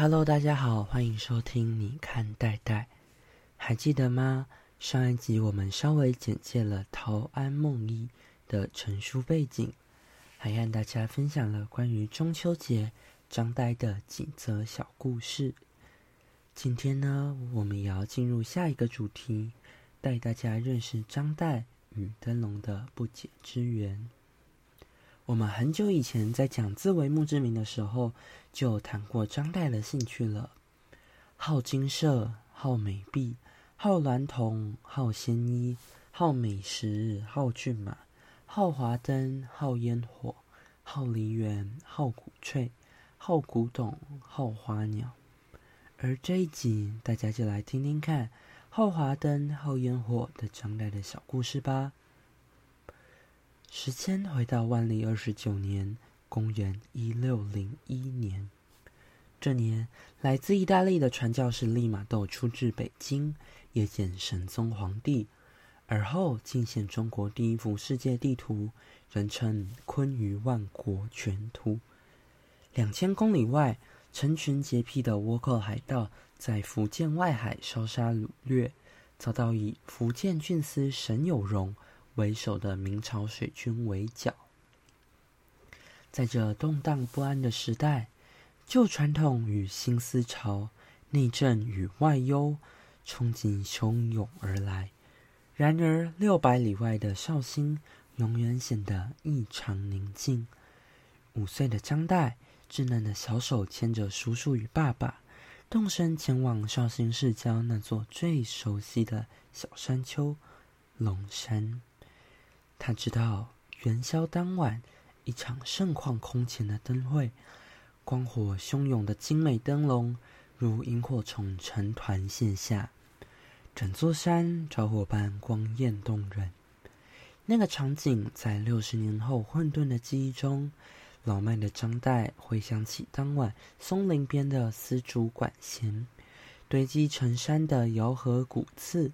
Hello，大家好，欢迎收听你看戴戴，还记得吗？上一集我们稍微简介了陶庵梦忆的成书背景，还和大家分享了关于中秋节张岱的几则小故事。今天呢，我们也要进入下一个主题，带大家认识张岱与灯笼的不解之缘。我们很久以前在讲自为墓志铭的时候，就谈过张岱的兴趣了。好金色，好美币，好娈童，好鲜衣，好美食，好骏马，好华灯，好烟火，好梨园，好鼓吹，好古董，好花鸟。而这一集，大家就来听听看好华灯、好烟火的张岱的小故事吧。时间回到万历二十九年，公元一六零一年。这年，来自意大利的传教士利玛窦出至北京，谒见神宗皇帝，而后进献中国第一幅世界地图，人称《坤舆万国全图》。两千公里外，成群结癖的倭寇海盗在福建外海烧杀掳掠，遭到以福建郡司沈有容。为首的明朝水军围剿，在这动荡不安的时代，旧传统与新思潮，内政与外忧，冲击汹涌而来。然而，六百里外的绍兴永远显得异常宁静。五岁的张岱，稚嫩的小手牵着叔叔与爸爸，动身前往绍兴市郊那座最熟悉的小山丘——龙山。他知道元宵当晚，一场盛况空前的灯会，光火汹涌的精美灯笼如萤火虫成团现下，整座山着火般光艳动人。那个场景在六十年后混沌的记忆中，老迈的张岱回想起当晚松林边的丝竹管弦，堆积成山的瑶和鼓次，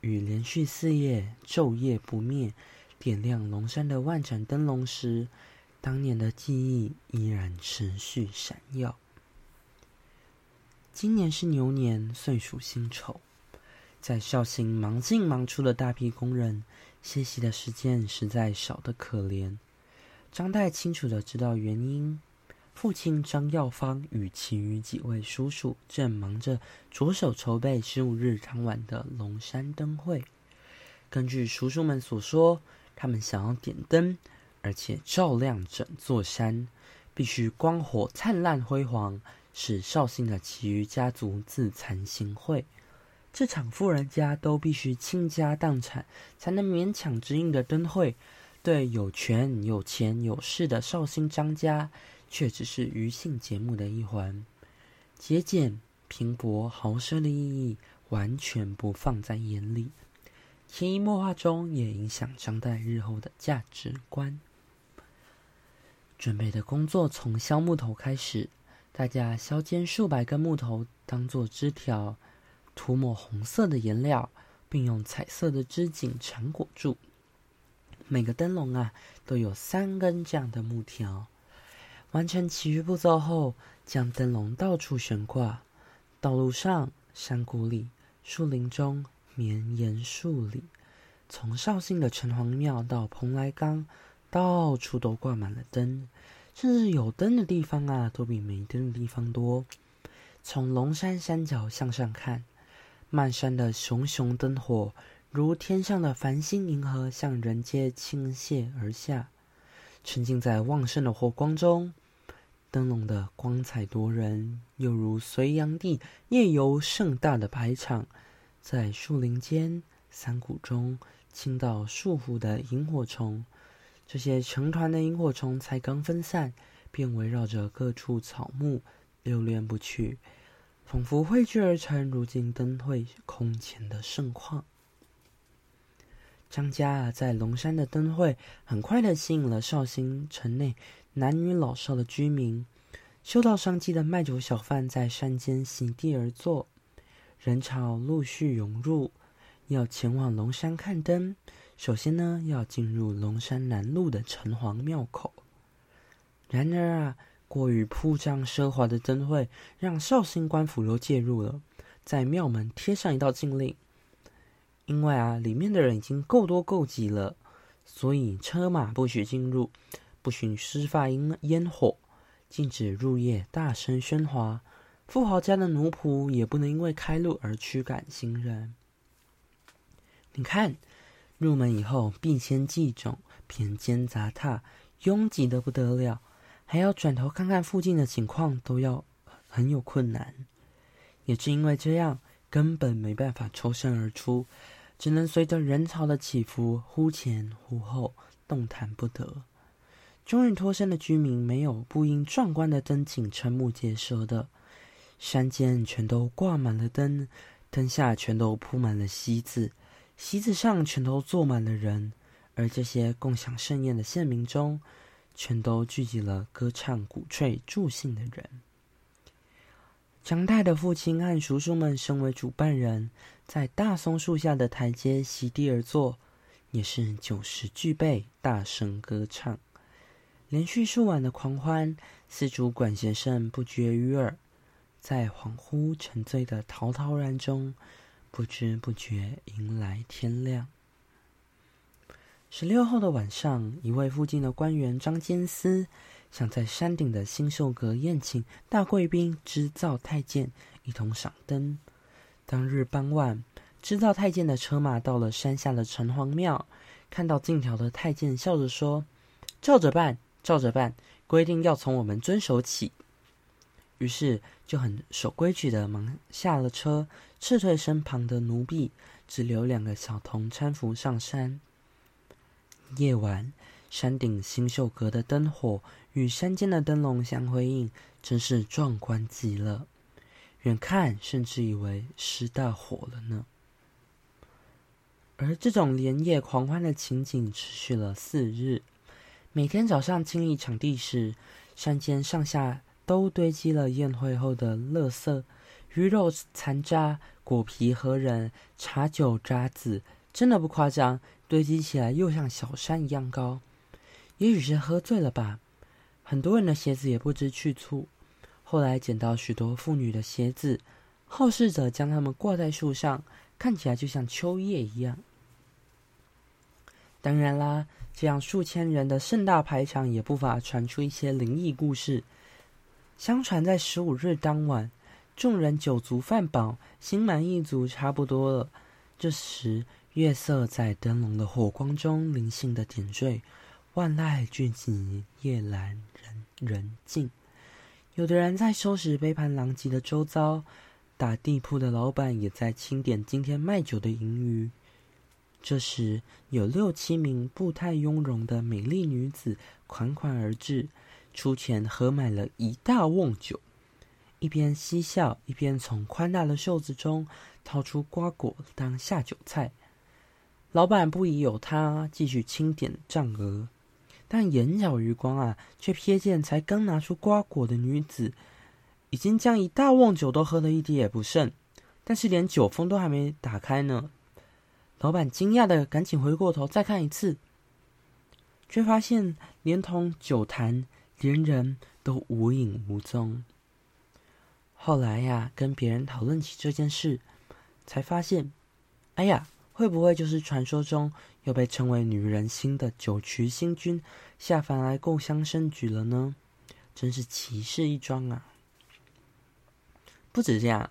与连续四夜昼夜不灭。点亮龙山的万盏灯笼时，当年的记忆依然持续闪耀。今年是牛年，岁属辛丑，在绍兴忙进忙出的大批工人，歇息的时间实在少得可怜。张岱清楚的知道原因，父亲张耀方与其余几位叔叔正忙着着手筹备十五日当晚的龙山灯会。根据叔叔们所说。他们想要点灯，而且照亮整座山，必须光火灿烂辉煌，使绍兴的其余家族自惭形秽。这场富人家都必须倾家荡产才能勉强支应的灯会，对有权有钱有势的绍兴张家，却只是余兴节目的一环。节俭、拼搏、豪奢的意义，完全不放在眼里。潜移默化中，也影响张岱日后的价值观。准备的工作从削木头开始，大家削尖数百根木头当做枝条，涂抹红色的颜料，并用彩色的织锦缠裹住。每个灯笼啊，都有三根这样的木条。完成其余步骤后，将灯笼到处悬挂，道路上、山谷里、树林中。绵延数里，从绍兴的城隍庙到蓬莱岗，到处都挂满了灯，甚至有灯的地方啊，都比没灯的地方多。从龙山山脚向上看，漫山的熊熊灯火，如天上的繁星银河，向人间倾泻而下，沉浸在旺盛的火光中。灯笼的光彩夺人，又如隋炀帝夜游盛大的排场。在树林间、山谷中，倾倒树湖的萤火虫，这些成团的萤火虫才刚分散，便围绕着各处草木流连不去，仿佛汇聚而成如今灯会空前的盛况。张家，在龙山的灯会很快的吸引了绍兴城内男女老少的居民，嗅到商机的卖酒小贩在山间席地而坐。人潮陆续涌入，要前往龙山看灯。首先呢，要进入龙山南路的城隍庙口。然而啊，过于铺张奢华的灯会，让绍兴官府又介入了，在庙门贴上一道禁令。因为啊，里面的人已经够多够挤了，所以车马不许进入，不许施放烟烟火，禁止入夜大声喧哗。富豪家的奴仆也不能因为开路而驱赶行人。你看，入门以后，必先祭冢，偏间杂沓，拥挤的不得了，还要转头看看附近的情况，都要很有困难。也正因为这样，根本没办法抽身而出。只能随着人潮的起伏，忽前忽后，动弹不得。终于脱身的居民，没有不因壮观的灯景瞠目结舌的。山间全都挂满了灯，灯下全都铺满了席子，席子上全都坐满了人。而这些共享盛宴的县民中，全都聚集了歌唱、鼓吹、助兴的人。张太的父亲和叔叔们身为主办人，在大松树下的台阶席地而坐，也是酒食俱备，大声歌唱。连续数晚的狂欢，四主管弦声不绝于耳，在恍惚沉醉的陶陶然中，不知不觉迎来天亮。十六号的晚上，一位附近的官员张坚思。想在山顶的新秀阁宴请大贵宾织造太监一同赏灯。当日傍晚，织造太监的车马到了山下的城隍庙，看到进条的太监，笑着说：“照着办，照着办，规定要从我们遵守起。”于是就很守规矩的忙下了车，撤退身旁的奴婢，只留两个小童搀扶上山。夜晚。山顶星秀阁的灯火与山间的灯笼相辉映，真是壮观极了。远看甚至以为失大火了呢。而这种连夜狂欢的情景持续了四日。每天早上清理场地时，山间上下都堆积了宴会后的垃圾、鱼肉残渣、果皮和人、茶酒渣子，真的不夸张，堆积起来又像小山一样高。也许是喝醉了吧，很多人的鞋子也不知去处。后来捡到许多妇女的鞋子，好事者将它们挂在树上，看起来就像秋叶一样。当然啦，这样数千人的盛大排场也不乏传出一些灵异故事。相传在十五日当晚，众人酒足饭饱，心满意足，差不多了。这时，月色在灯笼的火光中灵性的点缀。万籁俱寂，夜阑人人静。有的人在收拾杯盘狼藉的周遭，打地铺的老板也在清点今天卖酒的盈余。这时，有六七名步态雍容的美丽女子款款而至，出钱合买了一大瓮酒，一边嬉笑，一边从宽大的袖子中掏出瓜果当下酒菜。老板不疑有他，继续清点账额。但眼角余光啊，却瞥见才刚拿出瓜果的女子，已经将一大瓮酒都喝得一滴也不剩，但是连酒封都还没打开呢。老板惊讶的赶紧回过头再看一次，却发现连同酒坛连人都无影无踪。后来呀，跟别人讨论起这件事，才发现，哎呀。会不会就是传说中又被称为女人心的九曲星君下凡来共襄盛举了呢？真是奇事一桩啊！不止这样，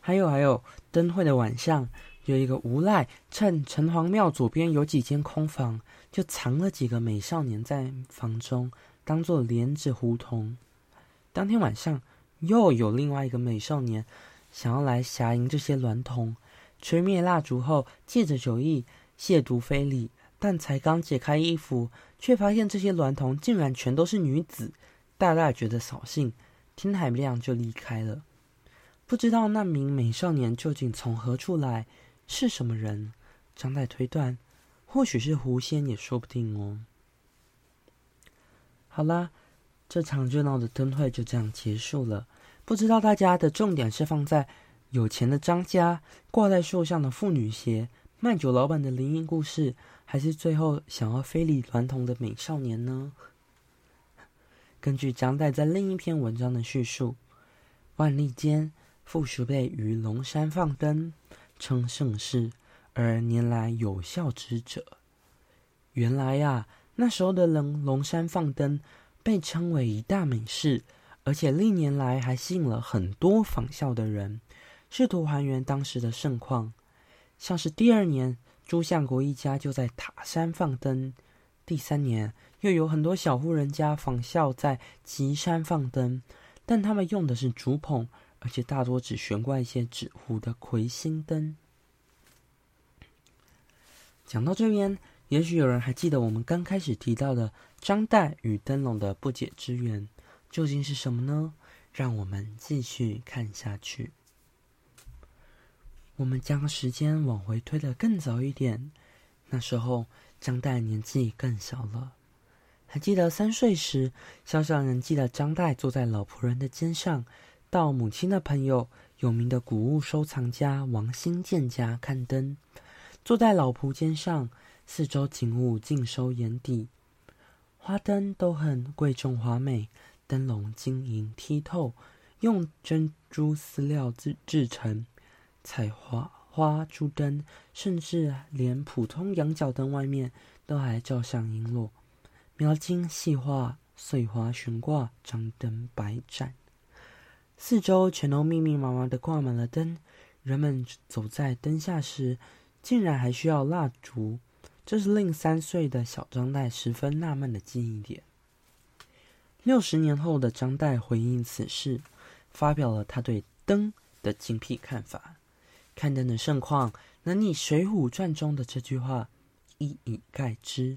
还有还有，灯会的晚上，有一个无赖趁城隍庙左边有几间空房，就藏了几个美少年在房中，当做莲子胡同。当天晚上，又有另外一个美少年想要来侠迎这些娈童。吹灭蜡烛后，借着酒意亵渎非礼，但才刚解开衣服，却发现这些娈童竟然全都是女子，大大觉得扫兴。天还亮就离开了。不知道那名美少年究竟从何处来，是什么人？张岱推断，或许是狐仙也说不定哦。好啦，这场热闹的灯会就这样结束了。不知道大家的重点是放在。有钱的张家挂在树上的妇女鞋，卖酒老板的灵异故事，还是最后想要非礼娈童的美少年呢？根据张岱在另一篇文章的叙述，万历间傅叔辈于龙山放灯，称盛世，而年来有效之者。原来呀，那时候的龙龙山放灯被称为一大美事，而且历年来还吸引了很多仿效的人，试图还原当时的盛况。像是第二年，朱相国一家就在塔山放灯；第三年。又有很多小户人家仿效在岐山放灯，但他们用的是竹筒，而且大多只悬挂一些纸糊的魁星灯。讲到这边，也许有人还记得我们刚开始提到的张岱与灯笼的不解之缘，究竟是什么呢？让我们继续看下去。我们将时间往回推的更早一点，那时候张岱年纪更小了。还记得三岁时，小小年纪的张岱坐在老仆人的肩上，到母亲的朋友、有名的古物收藏家王新建家看灯。坐在老仆肩上，四周景物尽收眼底，花灯都很贵重华美，灯笼晶莹剔透，用珍珠丝料制制成，彩花花珠灯，甚至连普通羊角灯外面都还照上璎珞。描金细画，碎花悬挂，张灯百盏，四周全都密密麻麻的挂满了灯。人们走在灯下时，竟然还需要蜡烛，这是令三岁的小张岱十分纳闷的记忆点。六十年后的张岱回应此事，发表了他对灯的精辟看法。看灯的盛况，能以《水浒传》中的这句话一以概之。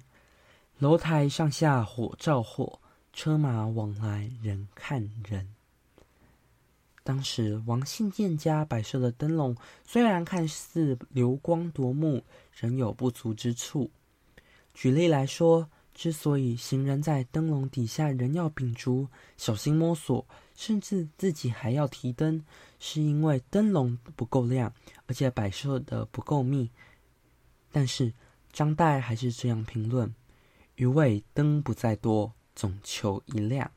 楼台上下火照火，车马往来人看人。当时王信建家摆设的灯笼，虽然看似流光夺目，仍有不足之处。举例来说，之所以行人在灯笼底下仍要秉烛、小心摸索，甚至自己还要提灯，是因为灯笼不够亮，而且摆设的不够密。但是张岱还是这样评论。余味灯不在多，总求一亮。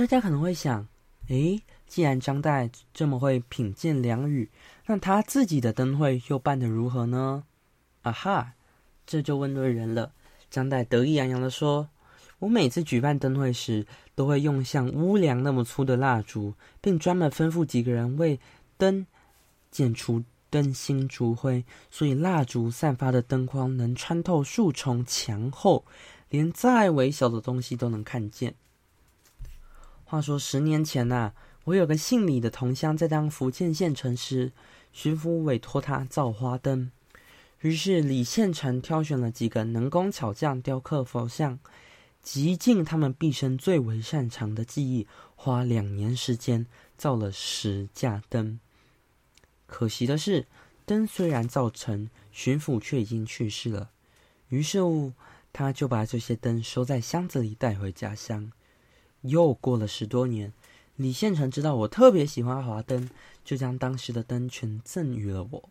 大家可能会想，诶，既然张岱这么会品鉴良语，那他自己的灯会又办得如何呢？啊哈，这就问对人了。张岱得意洋洋的说：“我每次举办灯会时，都会用像屋梁那么粗的蜡烛，并专门吩咐几个人为灯剪除。”灯芯烛灰，所以蜡烛散发的灯光能穿透数重墙后，连再微小的东西都能看见。话说十年前呐，我有个姓李的同乡，在当福建县城时，巡抚委托他造花灯。于是李县城挑选了几个能工巧匠雕刻佛像，极尽他们毕生最为擅长的技艺，花两年时间造了十架灯。可惜的是，灯虽然造成，巡抚却已经去世了。于是，他就把这些灯收在箱子里带回家乡。又过了十多年，李县城知道我特别喜欢华灯，就将当时的灯全赠予了我。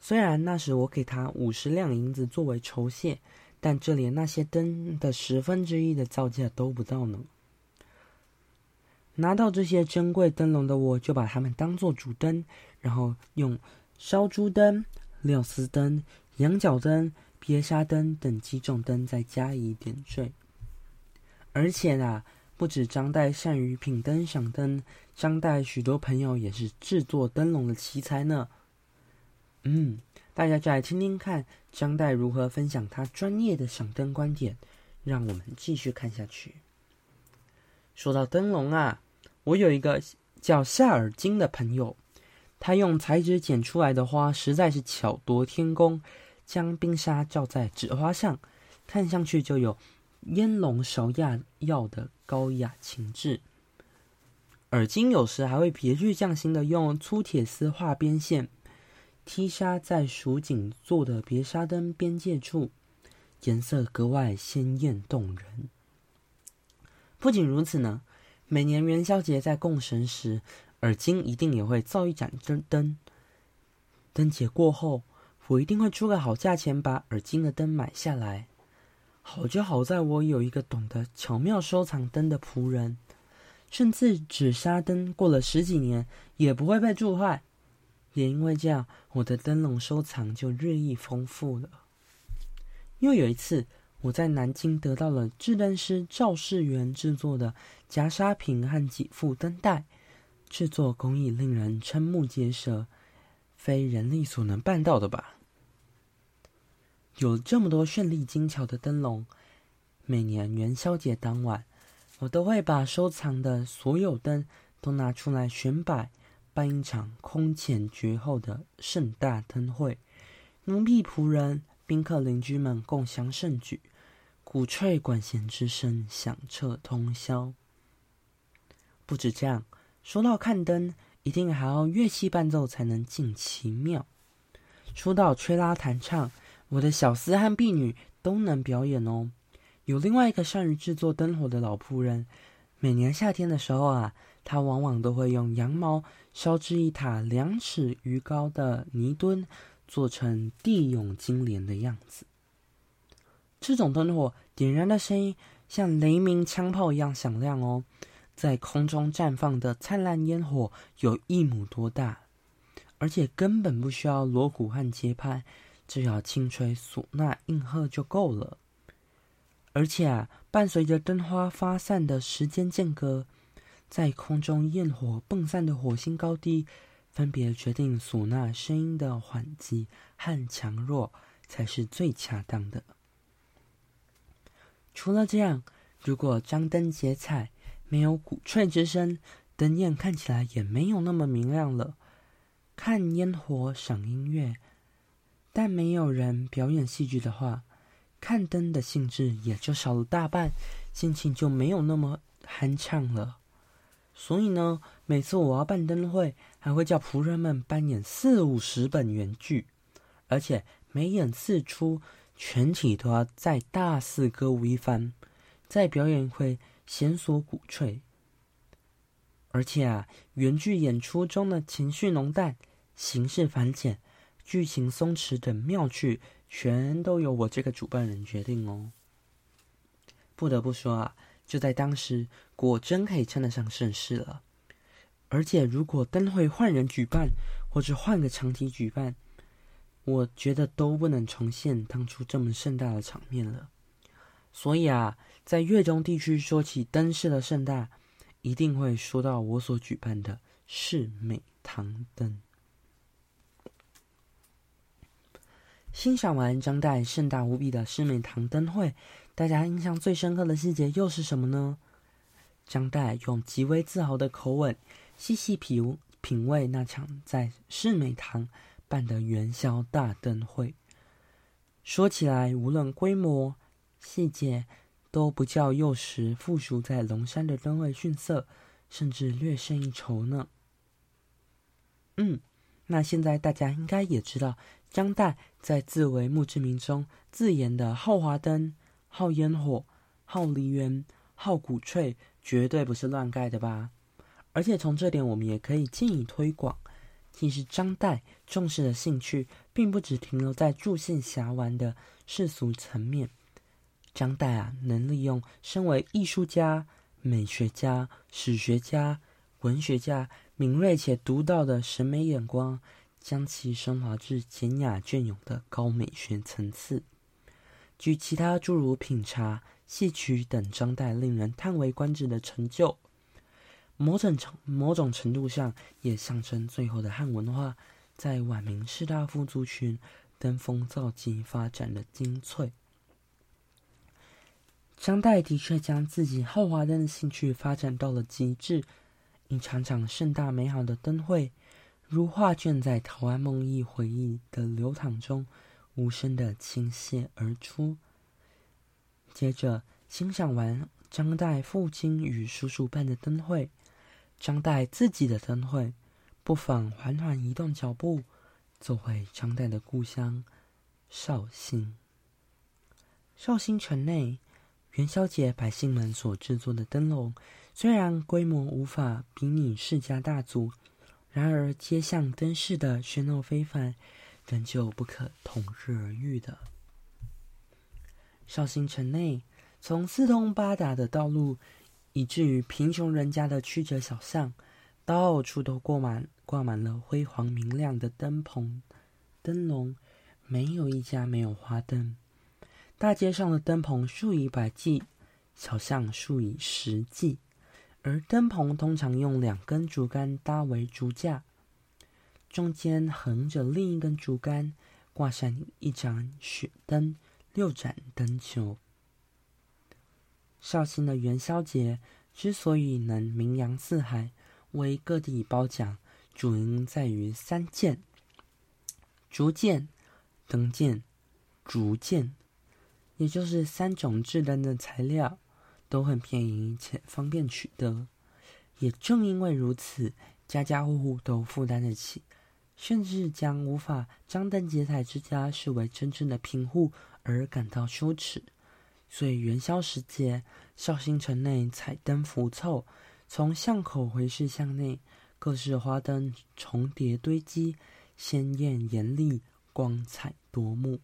虽然那时我给他五十两银子作为酬谢，但这连那些灯的十分之一的造价都不到呢。拿到这些珍贵灯笼的我，就把它们当做主灯，然后用烧珠灯、料丝灯、羊角灯、别纱灯等几种灯再加以点缀。而且啊，不止张岱善于品灯赏灯，张岱许多朋友也是制作灯笼的奇才呢。嗯，大家就来听听看张岱如何分享他专业的赏灯观点。让我们继续看下去。说到灯笼啊。我有一个叫夏尔金的朋友，他用彩纸剪出来的花实在是巧夺天工，将冰沙罩在纸花上，看上去就有烟笼芍药药的高雅情致。耳金有时还会别具匠心的用粗铁丝画边线，踢沙在蜀锦做的别沙灯边界处，颜色格外鲜艳动人。不仅如此呢。每年元宵节在供神时，耳金一定也会造一盏灯灯。灯节过后，我一定会出个好价钱把耳金的灯买下来。好就好在我有一个懂得巧妙收藏灯的仆人，甚至纸砂灯过了十几年也不会被蛀坏。也因为这样，我的灯笼收藏就日益丰富了。又有一次，我在南京得到了制灯师赵世元制作的夹沙瓶和几副灯带，制作工艺令人瞠目结舌，非人力所能办到的吧？有这么多绚丽精巧的灯笼，每年元宵节当晚，我都会把收藏的所有灯都拿出来选摆，办一场空前绝后的盛大灯会，奴婢仆人、宾客邻居们共襄盛举，鼓吹管弦之声响彻通宵。不止这样，说到看灯，一定还要乐器伴奏才能尽其妙。说到吹拉弹唱。我的小厮和婢女都能表演哦。有另外一个善于制作灯火的老仆人，每年夏天的时候啊，他往往都会用羊毛烧制一塔两尺余高的泥墩，做成地涌金莲的样子。这种灯火点燃的声音像雷鸣枪炮一样响亮哦，在空中绽放的灿烂烟火有一亩多大，而且根本不需要锣鼓和节拍。只要轻吹唢呐应和就够了，而且啊，伴随着灯花发散的时间间隔，在空中焰火迸散的火星高低，分别决定唢呐声音的缓急和强弱，才是最恰当的。除了这样，如果张灯结彩，没有鼓吹之声，灯焰看起来也没有那么明亮了。看烟火，赏音乐。但没有人表演戏剧的话，看灯的兴致也就少了大半，心情就没有那么酣畅了。所以呢，每次我要办灯会，还会叫仆人们扮演四五十本原剧，而且每演四出，全体都要再大肆歌舞一番，再表演一回弦索鼓吹。而且啊，原剧演出中的情绪浓淡、形式繁简。剧情松弛等妙趣，全都由我这个主办人决定哦。不得不说啊，就在当时，果真可以称得上盛世了。而且，如果灯会换人举办，或者换个场体举办，我觉得都不能重现当初这么盛大的场面了。所以啊，在粤中地区说起灯饰的盛大，一定会说到我所举办的世美堂灯。欣赏完张岱盛大无比的世美堂灯会，大家印象最深刻的细节又是什么呢？张岱用极为自豪的口吻，细细品品味那场在世美堂办的元宵大灯会。说起来，无论规模、细节，都不较幼时附属在龙山的灯会逊色，甚至略胜一筹呢。嗯，那现在大家应该也知道。张岱在自为墓志铭中自言的好华灯、好烟火、好梨园、好鼓吹，绝对不是乱盖的吧？而且从这点，我们也可以进一推广，其实张岱重视的兴趣，并不只停留在助兴侠玩的世俗层面。张岱啊，能利用身为艺术家、美学家、史学家、文学家敏锐且独到的审美眼光。将其升华至简雅隽永的高美学层次。据其他诸如品茶、戏曲等张岱令人叹为观止的成就，某种程某种程度上也象征最后的汉文化在晚明士大夫族群登峰造极发展的精粹。张岱的确将自己好华灯的兴趣发展到了极致，一场场盛大美好的灯会。如画卷在陶庵梦忆回忆的流淌中，无声的倾泻而出。接着欣赏完张岱父亲与叔叔办的灯会，张岱自己的灯会，不妨缓缓移动脚步，走回张岱的故乡绍兴。绍兴城内，元宵节百姓们所制作的灯笼，虽然规模无法比拟世家大族。然而，街巷灯饰的喧闹非凡，仍旧不可同日而语的。绍兴城内，从四通八达的道路，以至于贫穷人家的曲折小巷，到处都挂满挂满了辉煌明亮的灯棚、灯笼，没有一家没有花灯。大街上的灯棚数以百计，小巷数以十计，而灯棚通常用两根竹竿搭为竹架，中间横着另一根竹竿，挂上一盏雪灯、六盏灯球。绍兴的元宵节之所以能名扬四海，为各地褒奖，主因在于三件：竹箭、灯箭、竹箭，也就是三种制灯的材料都很便宜且方便取得。也正因为如此，家家户户都负担得起，甚至将无法张灯结彩之家视为真正的贫户而感到羞耻。所以元宵时节，绍兴城内彩灯浮凑，从巷口回视巷内，各式花灯重叠堆积，鲜艳艳丽，光彩夺目。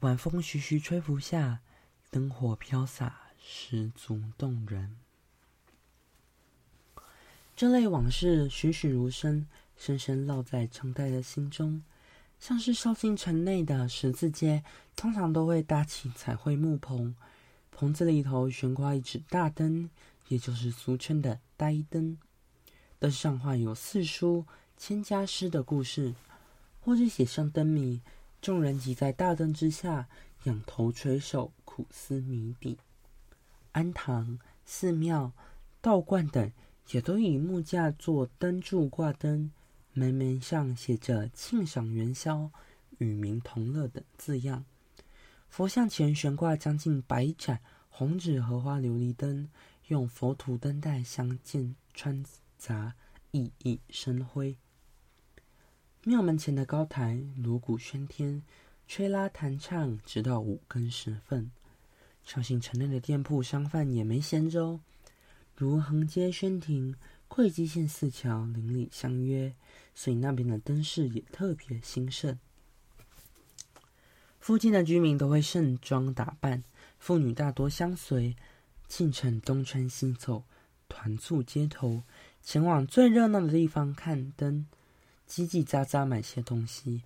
晚风徐徐吹拂下，灯火飘洒，十足动人。这类往事栩栩如生，深深烙在张岱的心中。像是绍兴城内的十字街，通常都会搭起彩绘木棚，棚子里头悬挂一纸大灯，也就是俗称的呆灯。灯上画有四书、千家诗的故事，或者写上灯谜，众人挤在大灯之下，仰头垂首，苦思谜底。庵堂、寺庙、道观等，也都以木架做灯柱挂灯。门楣上写着“庆赏元宵，与民同乐”等字样。佛像前悬挂将近百盏红纸荷花琉璃灯，用佛图灯带相间穿杂，熠熠生辉。庙门前的高台锣鼓喧天，吹拉弹唱，直到五更时分。绍兴城内的店铺商贩也没闲着，如横街轩亭。会稽县四桥邻里相约，所以那边的灯饰也特别兴盛。附近的居民都会盛装打扮，妇女大多相随，进城东穿西凑，团簇街头，前往最热闹的地方看灯，叽叽喳喳买些东西，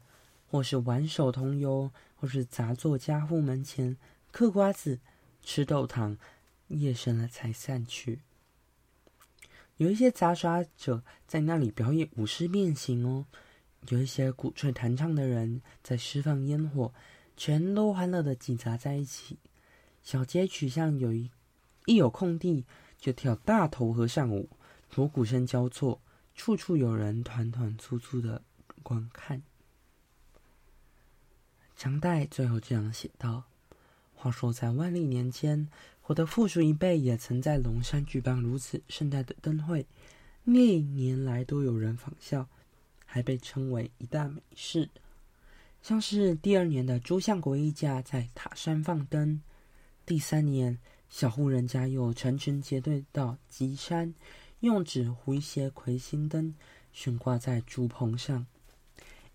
或是玩手同游，或是杂坐家户门前嗑瓜子、吃豆糖，夜深了才散去。有一些杂耍者在那里表演舞狮变形哦，有一些鼓吹弹唱的人在释放烟火，全都欢乐的挤杂在一起。小街曲巷有一一有空地就跳大头和尚舞，锣鼓声交错，处处有人团团簇簇的观看。张岱最后这样写道：“话说在万历年间。”我的父叔一辈也曾在龙山举办如此盛大的灯会，历年来都有人仿效，还被称为一大美事。像是第二年的朱相国一家在塔山放灯，第三年小户人家又成群结队到吉山，用纸糊一些魁星灯悬挂在竹棚上。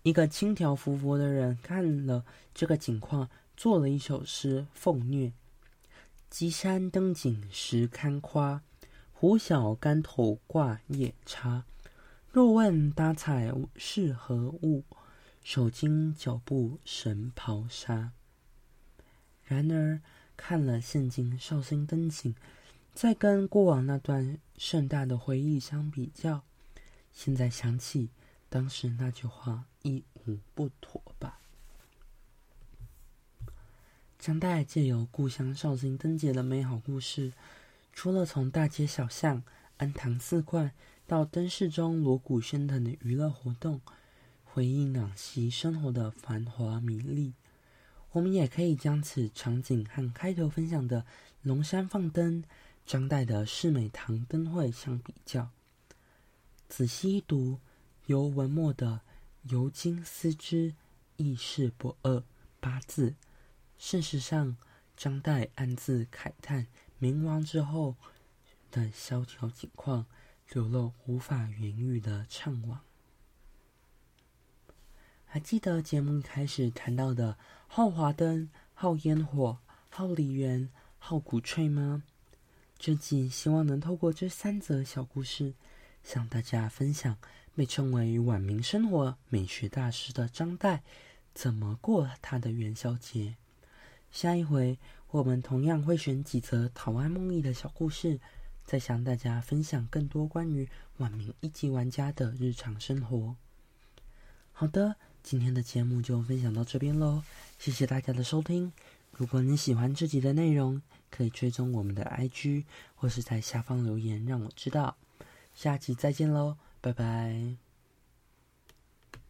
一个轻佻浮浮的人看了这个景况，做了一首诗奉虐。鸡山登景时堪夸，湖小竿头挂夜叉。若问搭彩是何物？手巾脚布神袍纱。然而看了现今绍兴登景，再跟过往那段盛大的回忆相比较，现在想起当时那句话，一无不妥吧。张岱借由故乡绍兴灯节的美好故事，除了从大街小巷、安堂寺观到灯市中锣鼓喧腾的娱乐活动，回忆往昔生活的繁华迷丽，我们也可以将此场景和开头分享的龙山放灯、张岱的世美堂灯会相比较，仔细一读，由文末的“由今思之，亦是不二”八字。事实上，张岱暗自慨叹明亡之后的萧条景况，流露无法言喻的怅惘。还记得节目一开始谈到的好华灯、好烟火、好梨园、好鼓吹吗？这集希望能透过这三则小故事，向大家分享被称为晚明生活美学大师的张岱怎么过他的元宵节。下一回我们同样会选几则陶庵梦忆的小故事，再向大家分享更多关于晚明一级玩家的日常生活。好的，今天的节目就分享到这边喽，谢谢大家的收听。如果你喜欢这集的内容，可以追踪我们的 IG，或是在下方留言让我知道。下期再见喽，拜拜。